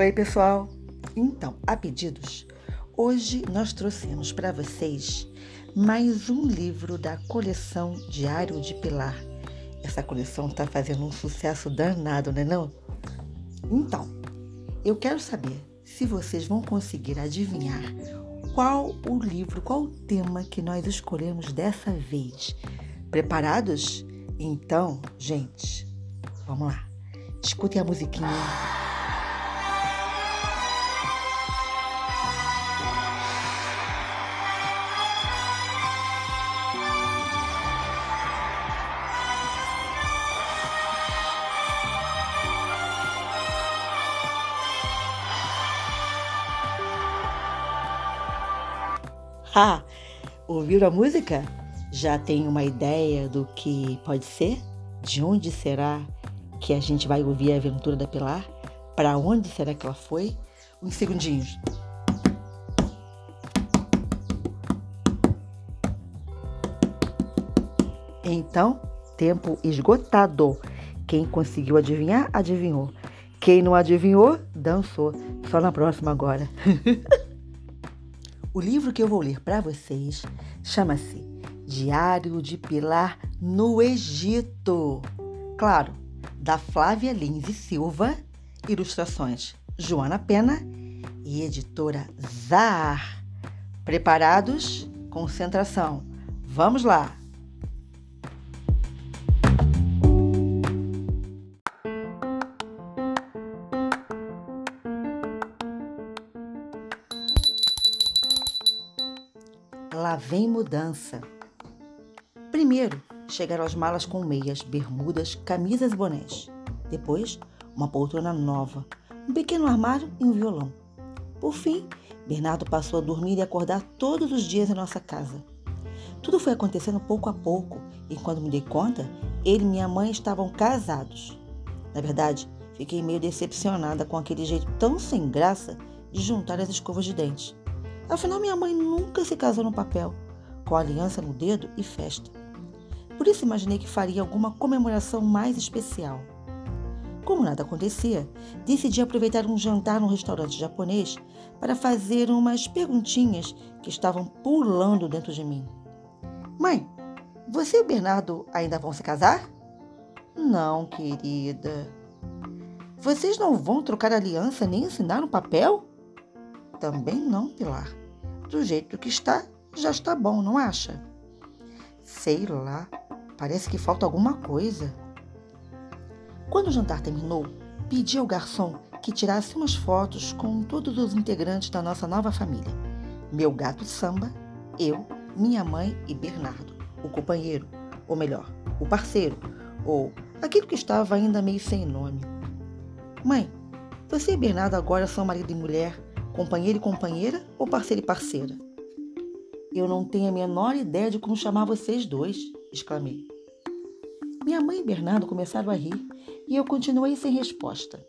Oi, pessoal! Então, a pedidos, hoje nós trouxemos para vocês mais um livro da coleção Diário de Pilar. Essa coleção está fazendo um sucesso danado, não é não? Então, eu quero saber se vocês vão conseguir adivinhar qual o livro, qual o tema que nós escolhemos dessa vez. Preparados? Então, gente, vamos lá. Escutem a musiquinha. Ah, ouviram a música? Já tem uma ideia do que pode ser? De onde será que a gente vai ouvir a aventura da Pilar? Para onde será que ela foi? Uns segundinhos. Então, tempo esgotado. Quem conseguiu adivinhar, adivinhou. Quem não adivinhou, dançou. Só na próxima agora. O livro que eu vou ler para vocês chama-se Diário de Pilar no Egito. Claro, da Flávia Lins e Silva, ilustrações Joana Pena e editora Zar. Preparados? Concentração. Vamos lá! Lá vem mudança. Primeiro, chegaram as malas com meias, bermudas, camisas e bonés. Depois, uma poltrona nova, um pequeno armário e um violão. Por fim, Bernardo passou a dormir e acordar todos os dias em nossa casa. Tudo foi acontecendo pouco a pouco e quando me dei conta, ele e minha mãe estavam casados. Na verdade, fiquei meio decepcionada com aquele jeito tão sem graça de juntar as escovas de dentes. Afinal, minha mãe nunca se casou no papel, com aliança no dedo e festa. Por isso imaginei que faria alguma comemoração mais especial. Como nada acontecia, decidi aproveitar um jantar num restaurante japonês para fazer umas perguntinhas que estavam pulando dentro de mim. Mãe, você e o Bernardo ainda vão se casar? Não, querida. Vocês não vão trocar aliança nem assinar no papel? Também não, Pilar do jeito que está, já está bom, não acha? Sei lá, parece que falta alguma coisa. Quando o jantar terminou, pedi ao garçom que tirasse umas fotos com todos os integrantes da nossa nova família: meu gato samba, eu, minha mãe e Bernardo, o companheiro, ou melhor, o parceiro, ou aquilo que estava ainda meio sem nome. Mãe, você e Bernardo agora são marido e mulher Companheiro e companheira ou parceiro e parceira? Eu não tenho a menor ideia de como chamar vocês dois, exclamei. Minha mãe e Bernardo começaram a rir e eu continuei sem resposta.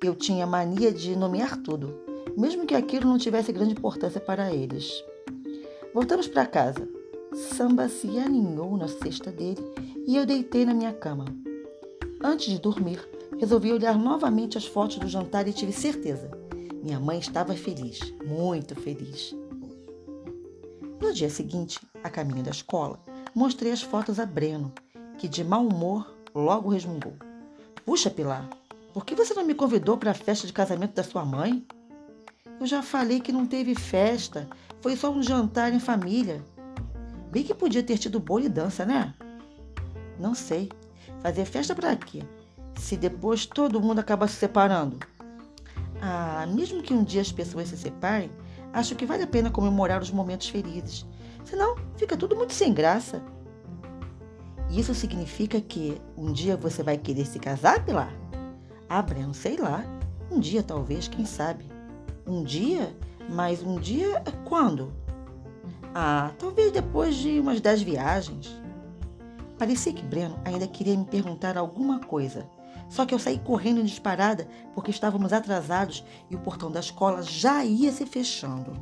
Eu tinha mania de nomear tudo, mesmo que aquilo não tivesse grande importância para eles. Voltamos para casa. Samba se aninhou na cesta dele e eu deitei na minha cama. Antes de dormir, resolvi olhar novamente as fotos do jantar e tive certeza minha mãe estava feliz, muito feliz. No dia seguinte, a caminho da escola, mostrei as fotos a Breno, que de mau humor logo resmungou. Puxa, Pilar, por que você não me convidou para a festa de casamento da sua mãe? Eu já falei que não teve festa, foi só um jantar em família. Bem que podia ter tido bolo e dança, né? Não sei. Fazer festa para quê? Se depois todo mundo acaba se separando. Ah, mesmo que um dia as pessoas se separem, acho que vale a pena comemorar os momentos felizes. Senão, fica tudo muito sem graça. Isso significa que um dia você vai querer se casar, Pilar? Ah, Breno, sei lá. Um dia, talvez, quem sabe. Um dia? Mas um dia quando? Ah, talvez depois de umas dez viagens. Parecia que Breno ainda queria me perguntar alguma coisa, só que eu saí correndo disparada porque estávamos atrasados e o portão da escola já ia se fechando.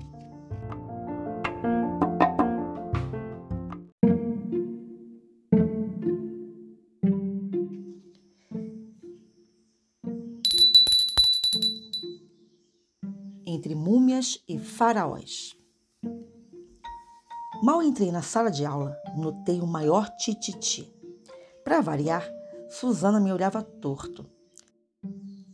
entre múmias e faraós. Mal entrei na sala de aula, notei o maior tititi. Para variar, Susana me olhava torto.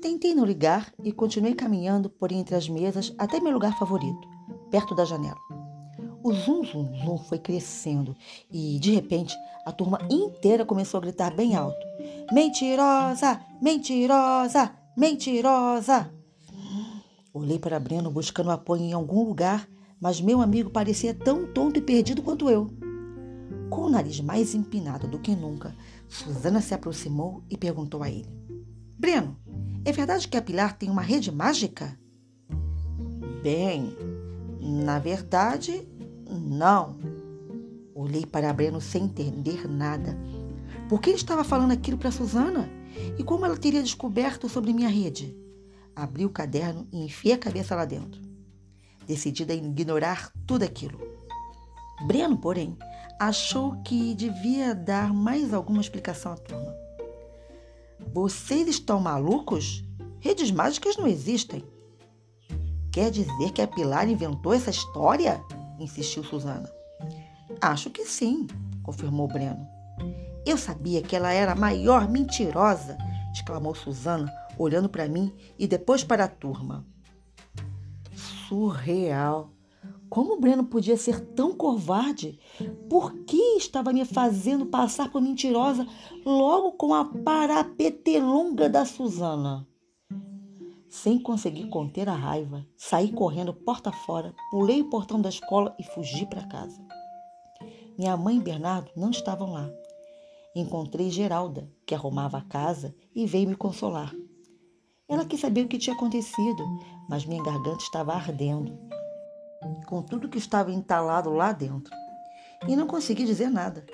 Tentei não ligar e continuei caminhando por entre as mesas até meu lugar favorito, perto da janela. O zum zum zum foi crescendo e, de repente, a turma inteira começou a gritar bem alto: Mentirosa! Mentirosa! Mentirosa! Olhei para Breno buscando apoio em algum lugar, mas meu amigo parecia tão tonto e perdido quanto eu. Com o nariz mais empinado do que nunca, Susana se aproximou e perguntou a ele: Breno, é verdade que a Pilar tem uma rede mágica? Bem, na verdade, não. Olhei para Breno sem entender nada. Por que ele estava falando aquilo para Susana? E como ela teria descoberto sobre minha rede? abri o caderno e enfiei a cabeça lá dentro, decidida a ignorar tudo aquilo. Breno, porém, achou que devia dar mais alguma explicação à turma. Vocês estão malucos? Redes mágicas não existem. Quer dizer que a Pilar inventou essa história? insistiu Susana. Acho que sim, confirmou Breno. Eu sabia que ela era a maior mentirosa, exclamou Susana, olhando para mim e depois para a turma. Surreal! Como o Breno podia ser tão covarde? Por que estava me fazendo passar por mentirosa logo com a parapetelonga da Susana? Sem conseguir conter a raiva, saí correndo porta fora, pulei o portão da escola e fugi para casa. Minha mãe e Bernardo não estavam lá. Encontrei Geralda, que arrumava a casa, e veio me consolar. Ela quis saber o que tinha acontecido, mas minha garganta estava ardendo, com tudo que estava entalado lá dentro. E não consegui dizer nada.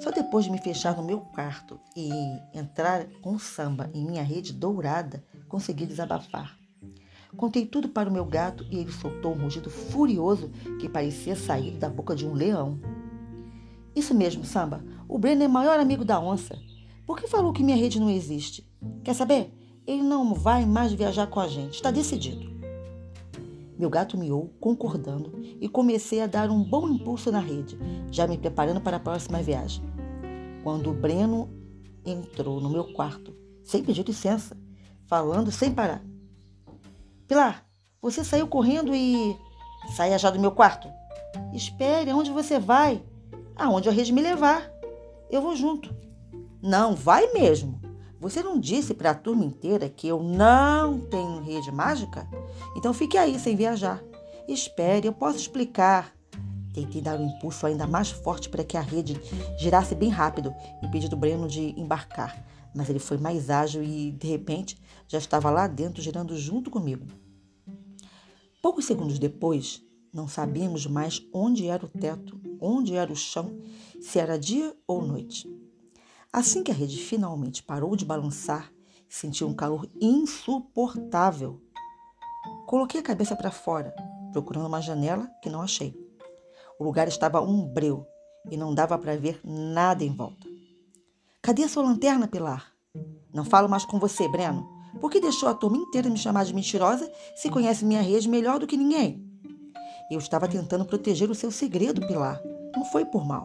Só depois de me fechar no meu quarto e entrar com samba em minha rede dourada, consegui desabafar. Contei tudo para o meu gato e ele soltou um rugido furioso que parecia sair da boca de um leão. Isso mesmo, Samba. O Breno é maior amigo da onça. Por que falou que minha rede não existe? Quer saber? Ele não vai mais viajar com a gente. Está decidido. Meu gato miou, concordando, e comecei a dar um bom impulso na rede, já me preparando para a próxima viagem. Quando o Breno entrou no meu quarto, sem pedir licença, falando sem parar. Pilar, você saiu correndo e. Saia já do meu quarto. Espere, aonde você vai? Aonde a rede me levar. Eu vou junto. Não, vai mesmo. Você não disse para a turma inteira que eu não tenho rede mágica? Então fique aí sem viajar. Espere, eu posso explicar. Tentei dar um impulso ainda mais forte para que a rede girasse bem rápido, impedindo o Breno de embarcar. Mas ele foi mais ágil e, de repente, já estava lá dentro girando junto comigo. Poucos segundos depois, não sabíamos mais onde era o teto, onde era o chão, se era dia ou noite. Assim que a rede finalmente parou de balançar, senti um calor insuportável. Coloquei a cabeça para fora, procurando uma janela que não achei. O lugar estava umbreu e não dava para ver nada em volta. Cadê a sua lanterna, Pilar? Não falo mais com você, Breno. Por que deixou a turma inteira me chamar de mentirosa se conhece minha rede melhor do que ninguém? Eu estava tentando proteger o seu segredo, Pilar. Não foi por mal.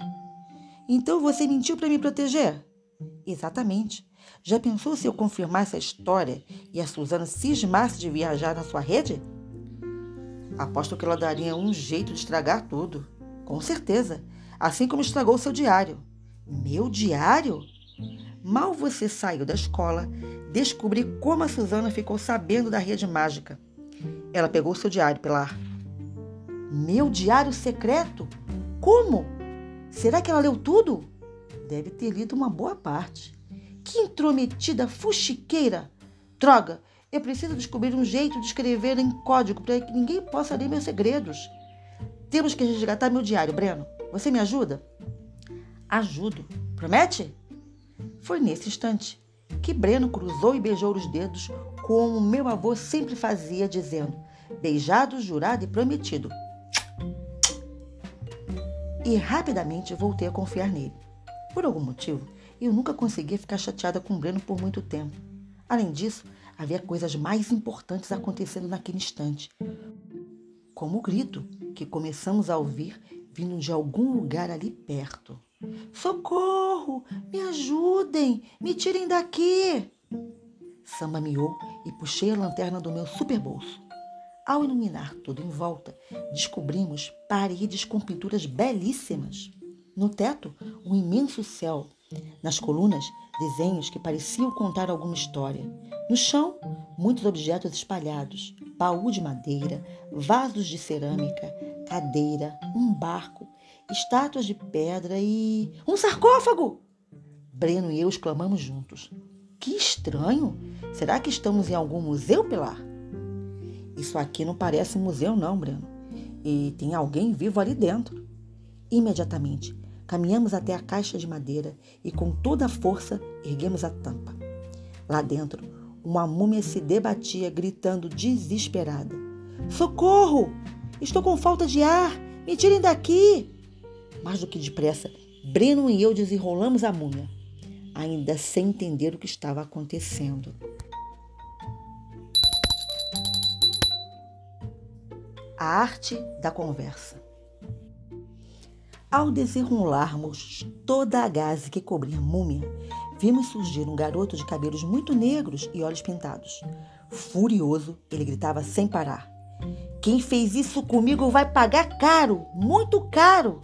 Então você mentiu para me proteger? Exatamente. Já pensou se eu confirmar essa história e a Suzana cismasse de viajar na sua rede? Aposto que ela daria um jeito de estragar tudo. Com certeza. Assim como estragou seu diário. Meu diário? Mal você saiu da escola, descobri como a Suzana ficou sabendo da rede mágica. Ela pegou seu diário, Pilar. Meu diário secreto? Como? Será que ela leu tudo? Deve ter lido uma boa parte. Que intrometida fuxiqueira! Droga! Eu preciso descobrir um jeito de escrever em código para que ninguém possa ler meus segredos. Temos que resgatar meu diário, Breno. Você me ajuda? Ajudo. Promete? Foi nesse instante que Breno cruzou e beijou os dedos, como meu avô sempre fazia, dizendo: beijado, jurado e prometido. E rapidamente voltei a confiar nele. Por algum motivo, eu nunca consegui ficar chateada com o Breno por muito tempo. Além disso, havia coisas mais importantes acontecendo naquele instante, como o grito que começamos a ouvir vindo de algum lugar ali perto. Socorro! Me ajudem! Me tirem daqui! Samba miou e puxei a lanterna do meu superbolso. Ao iluminar tudo em volta, descobrimos paredes com pinturas belíssimas. No teto, um imenso céu. Nas colunas, desenhos que pareciam contar alguma história. No chão, muitos objetos espalhados: baú de madeira, vasos de cerâmica, cadeira, um barco, estátuas de pedra e. um sarcófago! Breno e eu exclamamos juntos. Que estranho! Será que estamos em algum museu, Pilar? Isso aqui não parece um museu, não, Breno. E tem alguém vivo ali dentro. Imediatamente, caminhamos até a caixa de madeira e, com toda a força, erguemos a tampa. Lá dentro, uma múmia se debatia, gritando desesperada: Socorro! Estou com falta de ar! Me tirem daqui! Mais do que depressa, Breno e eu desenrolamos a múmia, ainda sem entender o que estava acontecendo. A arte da conversa. Ao desenrolarmos toda a gaze que cobria a múmia, vimos surgir um garoto de cabelos muito negros e olhos pintados. Furioso, ele gritava sem parar: Quem fez isso comigo vai pagar caro, muito caro!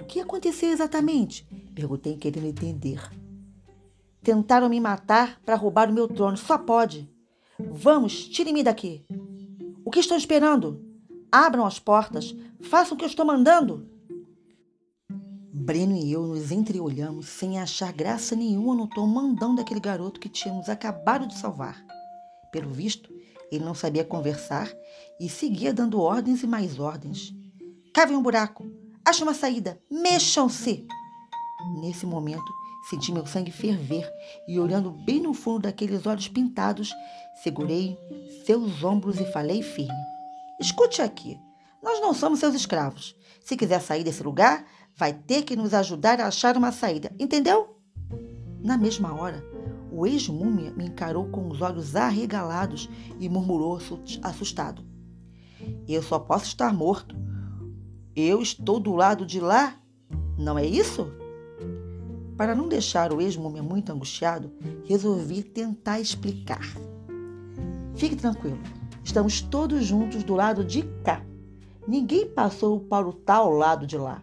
O que aconteceu exatamente? Perguntei, querendo entender. Tentaram me matar para roubar o meu trono, só pode. Vamos, tirem-me daqui. O que estão esperando? Abram as portas, façam o que eu estou mandando. Breno e eu nos entreolhamos sem achar graça nenhuma no tom mandão daquele garoto que tínhamos acabado de salvar. Pelo visto, ele não sabia conversar e seguia dando ordens e mais ordens. Cavem um buraco, achem uma saída, mexam-se! Nesse momento, senti meu sangue ferver e, olhando bem no fundo daqueles olhos pintados, segurei seus ombros e falei firme. Escute aqui. Nós não somos seus escravos. Se quiser sair desse lugar, vai ter que nos ajudar a achar uma saída. Entendeu? Na mesma hora, o ex-múmia me encarou com os olhos arregalados e murmurou assustado: Eu só posso estar morto. Eu estou do lado de lá. Não é isso? Para não deixar o ex-múmia muito angustiado, resolvi tentar explicar. Fique tranquilo. Estamos todos juntos do lado de cá. Ninguém passou para o tal lado de lá,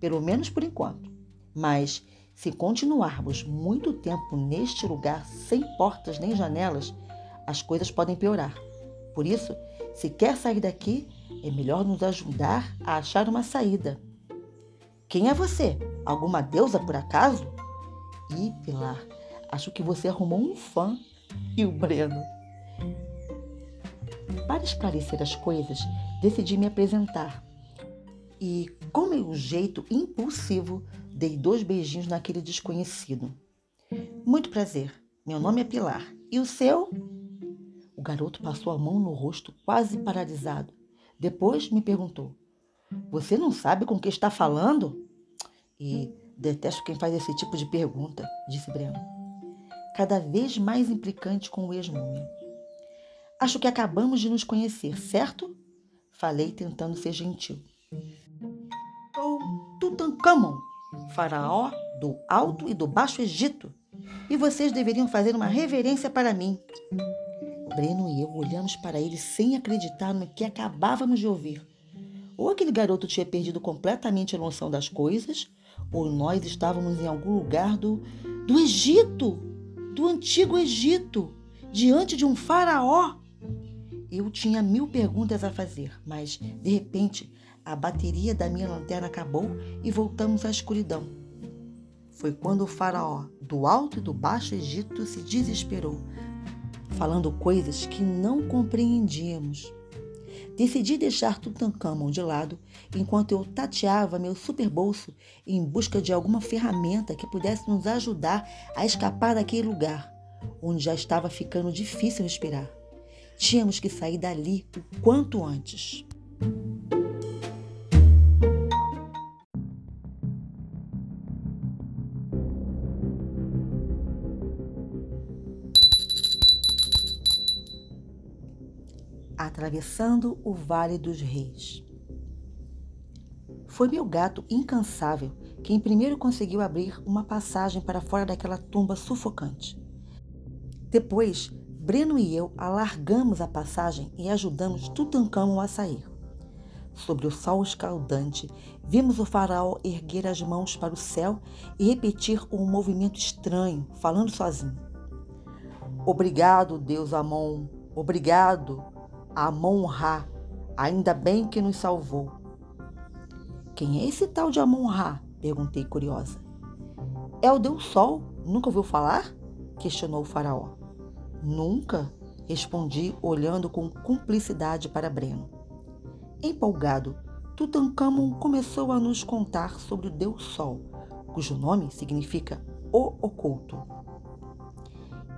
pelo menos por enquanto. Mas se continuarmos muito tempo neste lugar sem portas nem janelas, as coisas podem piorar. Por isso, se quer sair daqui, é melhor nos ajudar a achar uma saída. Quem é você? Alguma deusa por acaso? Ih, Pilar, acho que você arrumou um fã. E o Breno? Para esclarecer as coisas, decidi me apresentar. E, com meu jeito impulsivo, dei dois beijinhos naquele desconhecido. Muito prazer. Meu nome é Pilar. E o seu? O garoto passou a mão no rosto, quase paralisado. Depois me perguntou: Você não sabe com que está falando? E detesto quem faz esse tipo de pergunta, disse Breno, cada vez mais implicante com o ex-múmia. Acho que acabamos de nos conhecer, certo? Falei tentando ser gentil. Tutankhamon, faraó do Alto e do Baixo Egito, e vocês deveriam fazer uma reverência para mim. Breno e eu olhamos para ele sem acreditar no que acabávamos de ouvir. Ou aquele garoto tinha perdido completamente a noção das coisas, ou nós estávamos em algum lugar do, do Egito, do antigo Egito, diante de um faraó. Eu tinha mil perguntas a fazer, mas, de repente, a bateria da minha lanterna acabou e voltamos à escuridão. Foi quando o faraó do Alto e do Baixo Egito se desesperou, falando coisas que não compreendíamos. Decidi deixar Tutankhamon de lado enquanto eu tateava meu superbolso em busca de alguma ferramenta que pudesse nos ajudar a escapar daquele lugar, onde já estava ficando difícil respirar. Tínhamos que sair dali o quanto antes. Atravessando o Vale dos Reis. Foi meu gato incansável quem primeiro conseguiu abrir uma passagem para fora daquela tumba sufocante. Depois, Breno e eu alargamos a passagem e ajudamos Tutankhamon a sair. Sobre o sol escaldante, vimos o faraó erguer as mãos para o céu e repetir um movimento estranho, falando sozinho. Obrigado, Deus Amon. Obrigado, Amon-Ra. Ainda bem que nos salvou. Quem é esse tal de Amon-Ra? Perguntei curiosa. É o Deus Sol. Nunca ouviu falar? Questionou o faraó. Nunca, respondi, olhando com cumplicidade para Breno. Empolgado, Tutankhamon começou a nos contar sobre o Deus Sol, cujo nome significa o oculto.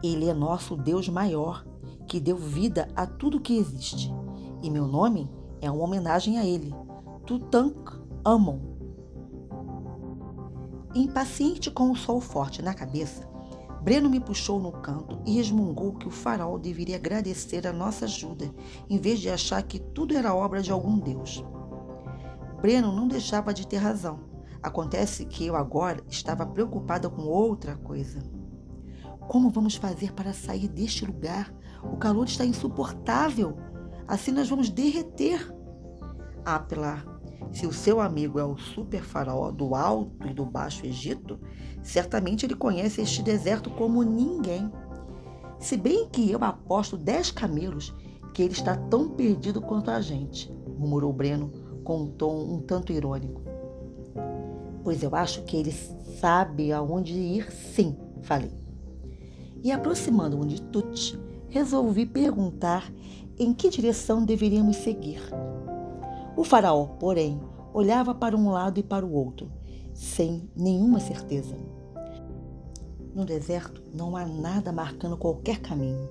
Ele é nosso Deus maior, que deu vida a tudo que existe, e meu nome é uma homenagem a ele, Tutankhamon. Impaciente com o sol forte na cabeça, Breno me puxou no canto e resmungou que o faraó deveria agradecer a nossa ajuda, em vez de achar que tudo era obra de algum deus. Breno não deixava de ter razão. Acontece que eu agora estava preocupada com outra coisa. Como vamos fazer para sair deste lugar? O calor está insuportável. Assim nós vamos derreter. Ah, se o seu amigo é o super faraó do Alto e do Baixo Egito, certamente ele conhece este deserto como ninguém. Se bem que eu aposto dez camelos que ele está tão perdido quanto a gente, murmurou Breno com um tom um tanto irônico. Pois eu acho que ele sabe aonde ir, sim, falei. E aproximando-me de Tut, resolvi perguntar em que direção deveríamos seguir. O faraó, porém, olhava para um lado e para o outro, sem nenhuma certeza. No deserto não há nada marcando qualquer caminho.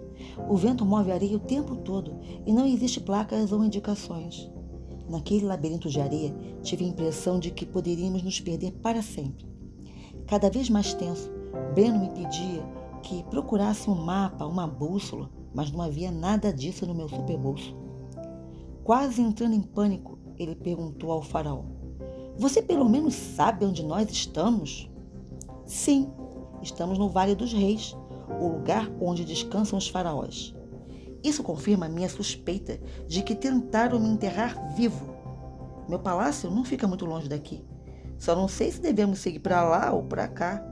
O vento move a areia o tempo todo e não existe placas ou indicações. Naquele labirinto de areia, tive a impressão de que poderíamos nos perder para sempre. Cada vez mais tenso, Breno me pedia que procurasse um mapa, uma bússola, mas não havia nada disso no meu superbolso. Quase entrando em pânico, ele perguntou ao faraó: Você pelo menos sabe onde nós estamos? Sim, estamos no Vale dos Reis, o lugar onde descansam os faraós. Isso confirma a minha suspeita de que tentaram me enterrar vivo. Meu palácio não fica muito longe daqui. Só não sei se devemos seguir para lá ou para cá.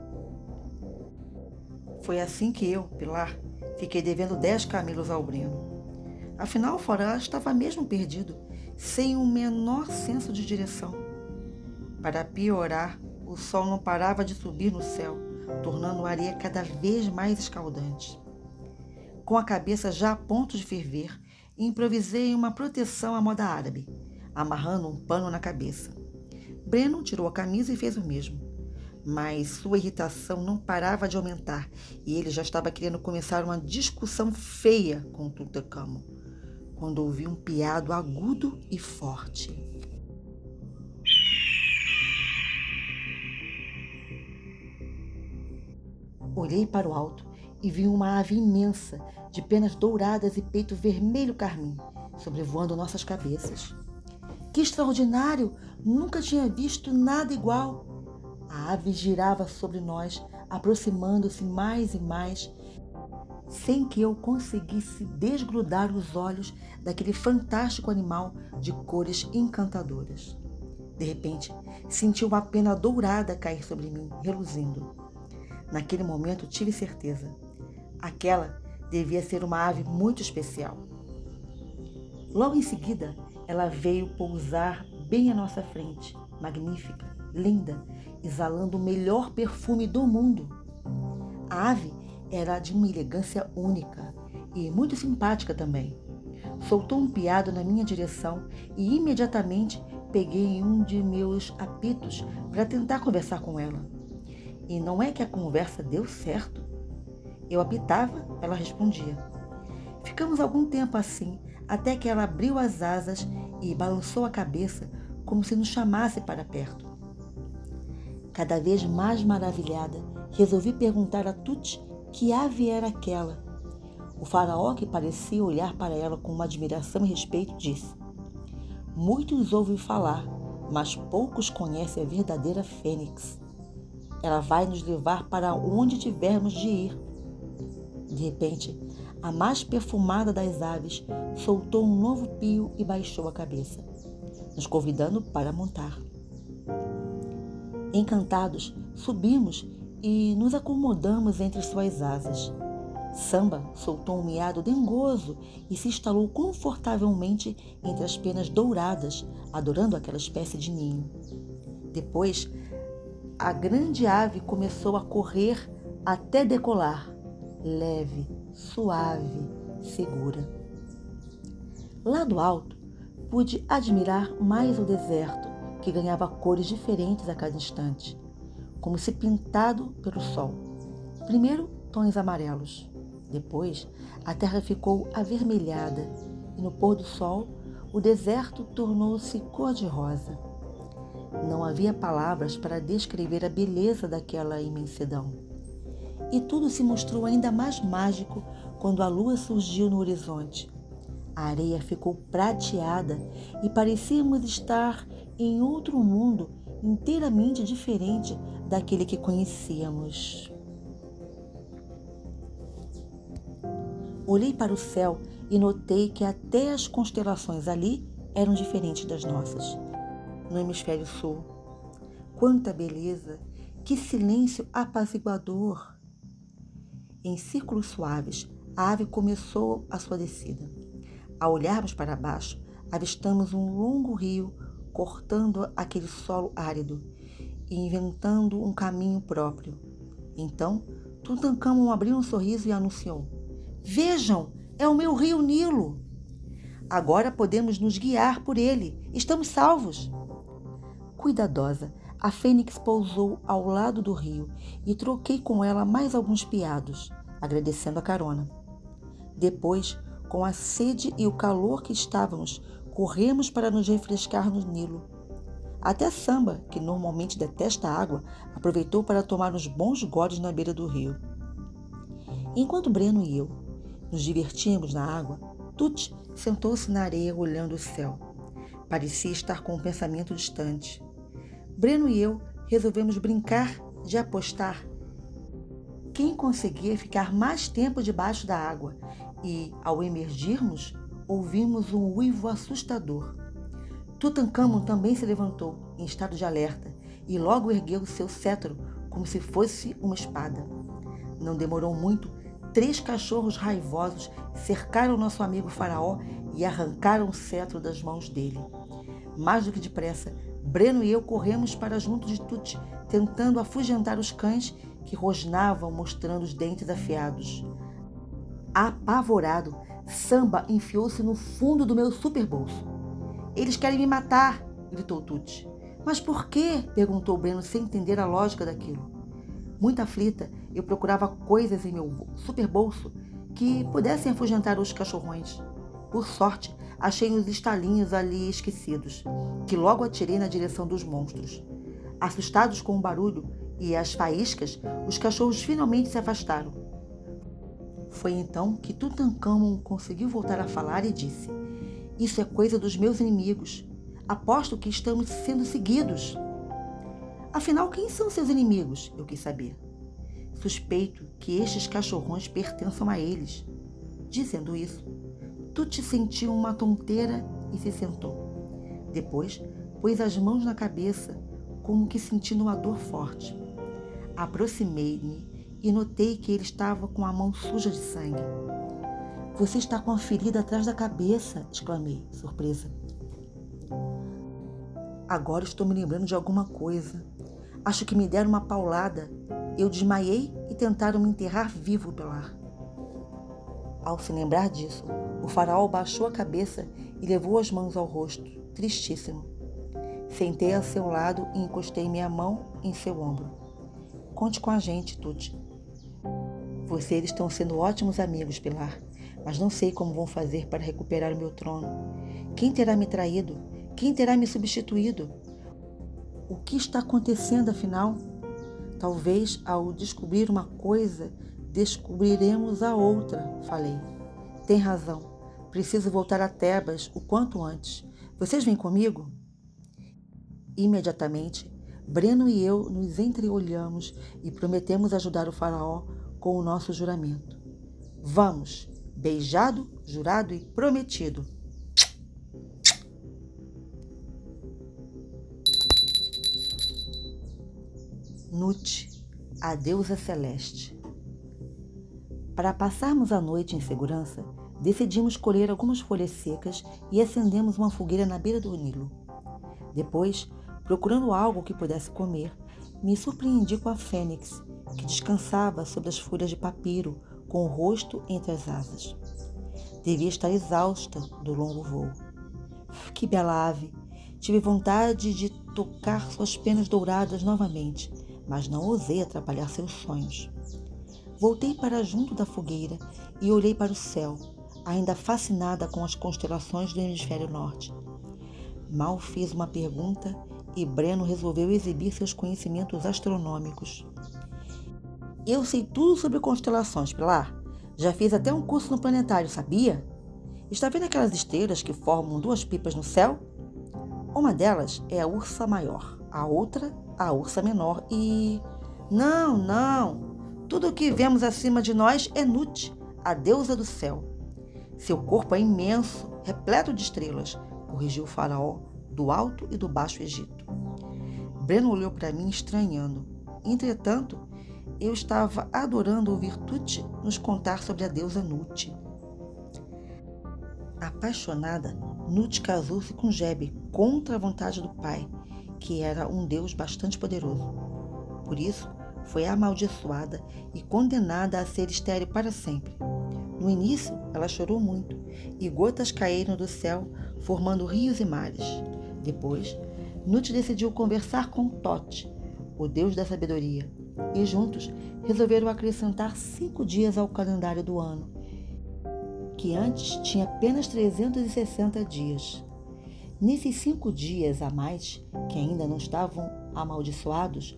Foi assim que eu, Pilar, fiquei devendo dez camelos ao Breno. Afinal, faraó estava mesmo perdido sem o menor senso de direção. Para piorar, o sol não parava de subir no céu, tornando a areia cada vez mais escaldante. Com a cabeça já a ponto de ferver, improvisei uma proteção à moda árabe, amarrando um pano na cabeça. Breno tirou a camisa e fez o mesmo. Mas sua irritação não parava de aumentar e ele já estava querendo começar uma discussão feia com Tutankhamon quando ouvi um piado agudo e forte. Olhei para o alto e vi uma ave imensa, de penas douradas e peito vermelho carmim, sobrevoando nossas cabeças. Que extraordinário! Nunca tinha visto nada igual. A ave girava sobre nós, aproximando-se mais e mais, sem que eu conseguisse desgrudar os olhos daquele fantástico animal de cores encantadoras. De repente, senti uma pena dourada cair sobre mim, reluzindo. Naquele momento, tive certeza. Aquela devia ser uma ave muito especial. Logo em seguida, ela veio pousar bem à nossa frente, magnífica, linda, exalando o melhor perfume do mundo. A ave era de uma elegância única e muito simpática também. Soltou um piado na minha direção e imediatamente peguei um de meus apitos para tentar conversar com ela. E não é que a conversa deu certo. Eu apitava, ela respondia. Ficamos algum tempo assim, até que ela abriu as asas e balançou a cabeça como se nos chamasse para perto. Cada vez mais maravilhada, resolvi perguntar a Tuti que ave era aquela? O faraó, que parecia olhar para ela com uma admiração e respeito, disse: Muitos ouvem falar, mas poucos conhecem a verdadeira fênix. Ela vai nos levar para onde tivermos de ir. De repente, a mais perfumada das aves soltou um novo pio e baixou a cabeça, nos convidando para montar. Encantados, subimos e nos acomodamos entre suas asas. Samba soltou um miado dengoso e se instalou confortavelmente entre as penas douradas, adorando aquela espécie de ninho. Depois, a grande ave começou a correr até decolar, leve, suave, segura. Lá do alto, pude admirar mais o deserto, que ganhava cores diferentes a cada instante, como se pintado pelo sol. Primeiro, tons amarelos, depois, a terra ficou avermelhada e no pôr do sol, o deserto tornou-se cor-de-rosa. Não havia palavras para descrever a beleza daquela imensidão. E tudo se mostrou ainda mais mágico quando a lua surgiu no horizonte. A areia ficou prateada e parecíamos estar em outro mundo inteiramente diferente daquele que conhecíamos. Olhei para o céu e notei que até as constelações ali eram diferentes das nossas. No hemisfério sul. Quanta beleza! Que silêncio apaziguador! Em círculos suaves, a ave começou a sua descida. Ao olharmos para baixo, avistamos um longo rio cortando aquele solo árido e inventando um caminho próprio. Então, Tutankhamon abriu um sorriso e anunciou: Vejam, é o meu rio Nilo. Agora podemos nos guiar por ele. Estamos salvos. Cuidadosa, a fênix pousou ao lado do rio e troquei com ela mais alguns piados, agradecendo a carona. Depois, com a sede e o calor que estávamos, corremos para nos refrescar no Nilo. Até Samba, que normalmente detesta água, aproveitou para tomar uns bons goles na beira do rio. Enquanto Breno e eu nos divertíamos na água, Tuti sentou-se na areia olhando o céu. Parecia estar com um pensamento distante. Breno e eu resolvemos brincar de apostar quem conseguia ficar mais tempo debaixo da água e, ao emergirmos, ouvimos um uivo assustador. Tutankhamon também se levantou, em estado de alerta, e logo ergueu seu cetro como se fosse uma espada. Não demorou muito Três cachorros raivosos cercaram nosso amigo Faraó e arrancaram o cetro das mãos dele. Mais do que depressa, Breno e eu corremos para junto de Tuti, tentando afugentar os cães que rosnavam mostrando os dentes afiados. Apavorado, Samba enfiou-se no fundo do meu superbolso. Eles querem me matar! gritou Tuti. Mas por quê? perguntou Breno sem entender a lógica daquilo. Muito aflita, eu procurava coisas em meu super bolso que pudessem afugentar os cachorrões. Por sorte, achei uns estalinhos ali esquecidos, que logo atirei na direção dos monstros. Assustados com o barulho e as faíscas, os cachorros finalmente se afastaram. Foi então que Tutankhamon conseguiu voltar a falar e disse: Isso é coisa dos meus inimigos. Aposto que estamos sendo seguidos. Afinal, quem são seus inimigos? Eu quis saber. Suspeito que estes cachorrões pertençam a eles. Dizendo isso, Tuti sentiu uma tonteira e se sentou. Depois, pôs as mãos na cabeça, como que sentindo uma dor forte. Aproximei-me e notei que ele estava com a mão suja de sangue. Você está com a ferida atrás da cabeça, exclamei, surpresa. Agora estou me lembrando de alguma coisa. Acho que me deram uma paulada. Eu desmaiei e tentaram me enterrar vivo pelo ar. Ao se lembrar disso, o faraó baixou a cabeça e levou as mãos ao rosto, tristíssimo. Sentei a seu lado e encostei minha mão em seu ombro. Conte com a gente, Tuti. Vocês estão sendo ótimos amigos, Pilar, mas não sei como vão fazer para recuperar o meu trono. Quem terá me traído? Quem terá me substituído? O que está acontecendo afinal? Talvez ao descobrir uma coisa descobriremos a outra, falei. Tem razão. Preciso voltar a Tebas o quanto antes. Vocês vêm comigo? Imediatamente, Breno e eu nos entreolhamos e prometemos ajudar o faraó com o nosso juramento. Vamos, beijado, jurado e prometido. Nut, a deusa celeste. Para passarmos a noite em segurança, decidimos colher algumas folhas secas e acendemos uma fogueira na beira do Nilo. Depois, procurando algo que pudesse comer, me surpreendi com a fênix, que descansava sobre as folhas de papiro, com o rosto entre as asas. Devia estar exausta do longo voo. Que bela ave! Tive vontade de tocar suas penas douradas novamente, mas não ousei atrapalhar seus sonhos. Voltei para junto da fogueira e olhei para o céu, ainda fascinada com as constelações do hemisfério norte. Mal fiz uma pergunta e Breno resolveu exibir seus conhecimentos astronômicos. Eu sei tudo sobre constelações, Pilar. Já fiz até um curso no planetário, sabia? Está vendo aquelas estrelas que formam duas pipas no céu? Uma delas é a Ursa Maior, a outra a Ursa Menor e. Não, não! Tudo o que vemos acima de nós é Nut, a deusa do céu. Seu corpo é imenso, repleto de estrelas, corrigiu o faraó do alto e do baixo Egito. Breno olhou para mim estranhando. Entretanto, eu estava adorando ouvir Tut nos contar sobre a deusa Nut. Apaixonada, Nut casou-se com Jebe contra a vontade do pai, que era um deus bastante poderoso. Por isso, foi amaldiçoada e condenada a ser estéril para sempre. No início, ela chorou muito e gotas caíram do céu, formando rios e mares. Depois, Nut decidiu conversar com Tote, o deus da sabedoria, e juntos resolveram acrescentar cinco dias ao calendário do ano, que antes tinha apenas 360 dias. Nesses cinco dias a mais, que ainda não estavam amaldiçoados,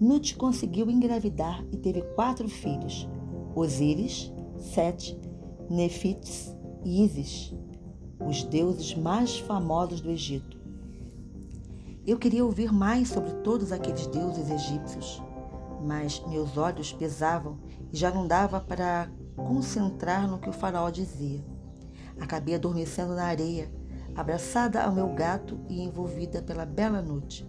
Nut conseguiu engravidar e teve quatro filhos: Osíris, Sete, Nefites e Isis, os deuses mais famosos do Egito. Eu queria ouvir mais sobre todos aqueles deuses egípcios, mas meus olhos pesavam e já não dava para concentrar no que o faraó dizia. Acabei adormecendo na areia, abraçada ao meu gato e envolvida pela bela noite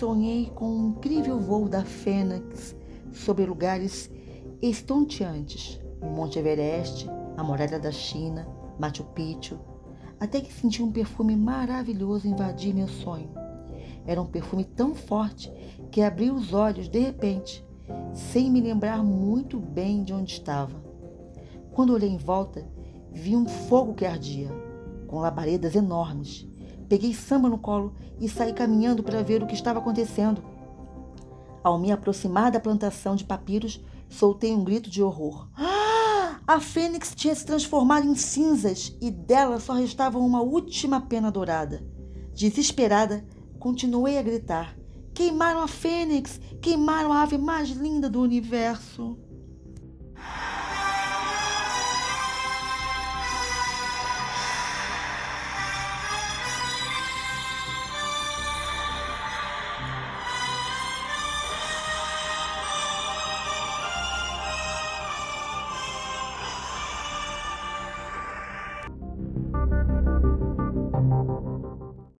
sonhei com um incrível voo da fênix sobre lugares estonteantes, o Monte Everest, a Muralha da China, Machu Picchu, até que senti um perfume maravilhoso invadir meu sonho. Era um perfume tão forte que abri os olhos de repente, sem me lembrar muito bem de onde estava. Quando olhei em volta, vi um fogo que ardia, com labaredas enormes. Peguei samba no colo e saí caminhando para ver o que estava acontecendo. Ao me aproximar da plantação de papiros, soltei um grito de horror. A fênix tinha se transformado em cinzas e dela só restava uma última pena dourada. Desesperada, continuei a gritar: Queimaram a fênix, queimaram a ave mais linda do universo.